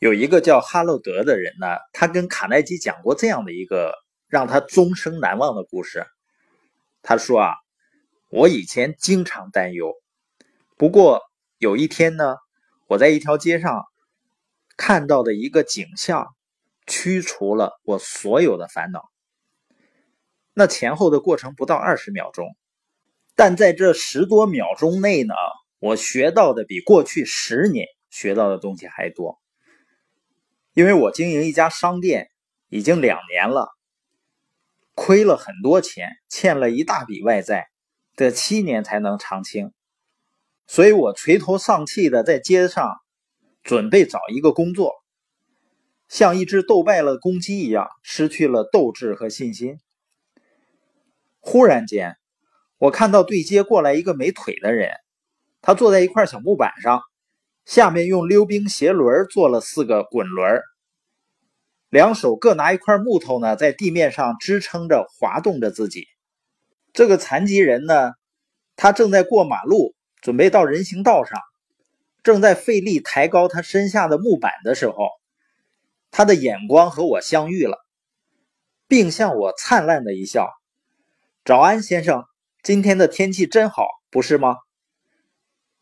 有一个叫哈洛德的人呢，他跟卡耐基讲过这样的一个让他终生难忘的故事。他说啊，我以前经常担忧，不过有一天呢，我在一条街上看到的一个景象，驱除了我所有的烦恼。那前后的过程不到二十秒钟，但在这十多秒钟内呢，我学到的比过去十年学到的东西还多。因为我经营一家商店已经两年了，亏了很多钱，欠了一大笔外债，得七年才能偿清，所以我垂头丧气的在街上准备找一个工作，像一只斗败了公鸡一样，失去了斗志和信心。忽然间，我看到对街过来一个没腿的人，他坐在一块小木板上。下面用溜冰鞋轮做了四个滚轮，两手各拿一块木头呢，在地面上支撑着滑动着自己。这个残疾人呢，他正在过马路，准备到人行道上，正在费力抬高他身下的木板的时候，他的眼光和我相遇了，并向我灿烂的一笑：“早安，先生，今天的天气真好，不是吗？”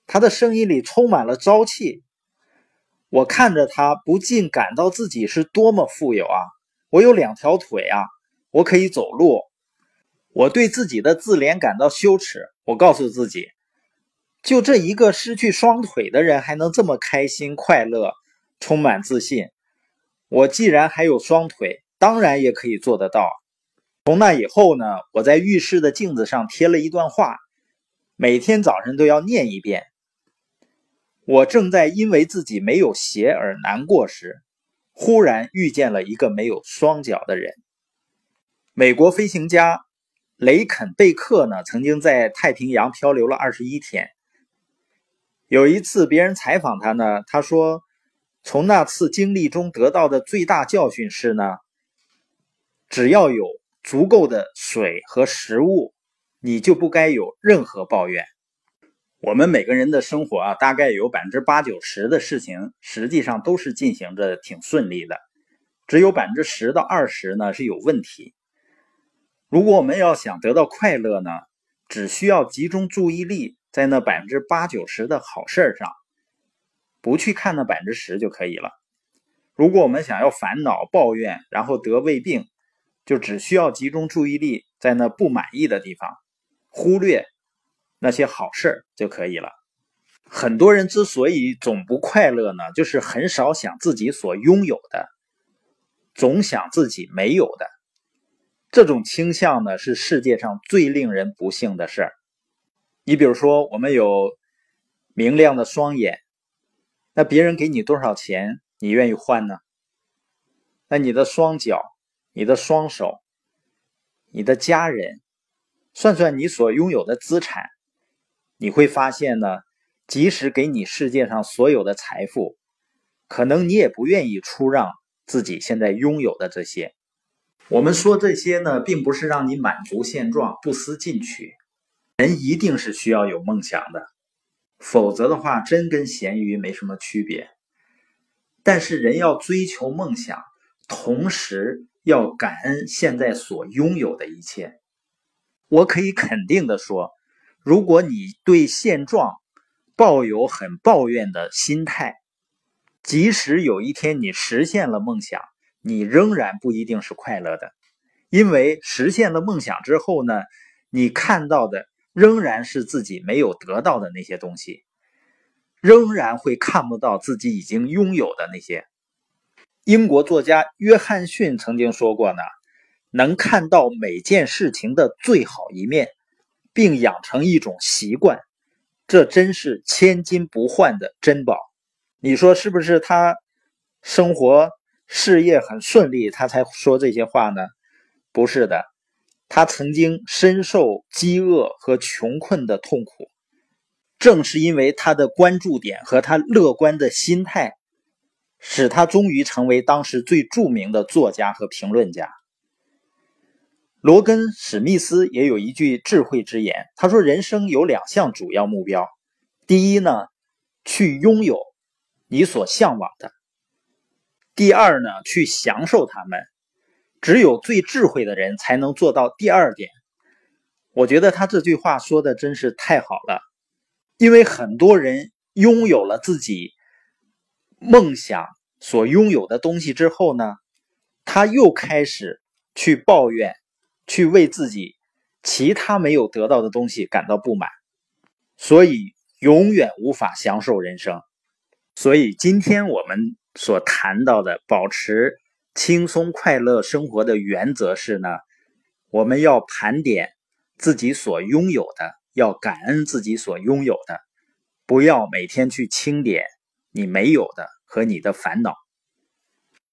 他的声音里充满了朝气，我看着他，不禁感到自己是多么富有啊！我有两条腿啊，我可以走路。我对自己的自怜感到羞耻。我告诉自己，就这一个失去双腿的人还能这么开心、快乐、充满自信。我既然还有双腿，当然也可以做得到。从那以后呢，我在浴室的镜子上贴了一段话，每天早晨都要念一遍。我正在因为自己没有鞋而难过时，忽然遇见了一个没有双脚的人。美国飞行家雷肯贝克呢，曾经在太平洋漂流了二十一天。有一次，别人采访他呢，他说：“从那次经历中得到的最大教训是呢，只要有足够的水和食物，你就不该有任何抱怨。”我们每个人的生活啊，大概有百分之八九十的事情，实际上都是进行着挺顺利的，只有百分之十到二十呢是有问题。如果我们要想得到快乐呢，只需要集中注意力在那百分之八九十的好事上，不去看那百分之十就可以了。如果我们想要烦恼、抱怨，然后得胃病，就只需要集中注意力在那不满意的地方，忽略。那些好事就可以了。很多人之所以总不快乐呢，就是很少想自己所拥有的，总想自己没有的。这种倾向呢，是世界上最令人不幸的事儿。你比如说，我们有明亮的双眼，那别人给你多少钱，你愿意换呢？那你的双脚、你的双手、你的家人，算算你所拥有的资产。你会发现呢，即使给你世界上所有的财富，可能你也不愿意出让自己现在拥有的这些。我们说这些呢，并不是让你满足现状、不思进取。人一定是需要有梦想的，否则的话，真跟咸鱼没什么区别。但是人要追求梦想，同时要感恩现在所拥有的一切。我可以肯定的说。如果你对现状抱有很抱怨的心态，即使有一天你实现了梦想，你仍然不一定是快乐的，因为实现了梦想之后呢，你看到的仍然是自己没有得到的那些东西，仍然会看不到自己已经拥有的那些。英国作家约翰逊曾经说过呢：“能看到每件事情的最好一面。”并养成一种习惯，这真是千金不换的珍宝。你说是不是？他生活事业很顺利，他才说这些话呢？不是的，他曾经深受饥饿和穷困的痛苦。正是因为他的关注点和他乐观的心态，使他终于成为当时最著名的作家和评论家。罗根·史密斯也有一句智慧之言，他说：“人生有两项主要目标，第一呢，去拥有你所向往的；第二呢，去享受它们。只有最智慧的人才能做到第二点。我觉得他这句话说的真是太好了，因为很多人拥有了自己梦想所拥有的东西之后呢，他又开始去抱怨，去为自己其他没有得到的东西感到不满，所以永远无法享受人生。所以今天我们所谈到的保持轻松快乐生活的原则是呢，我们要盘点。自己所拥有的，要感恩自己所拥有的，不要每天去清点你没有的和你的烦恼。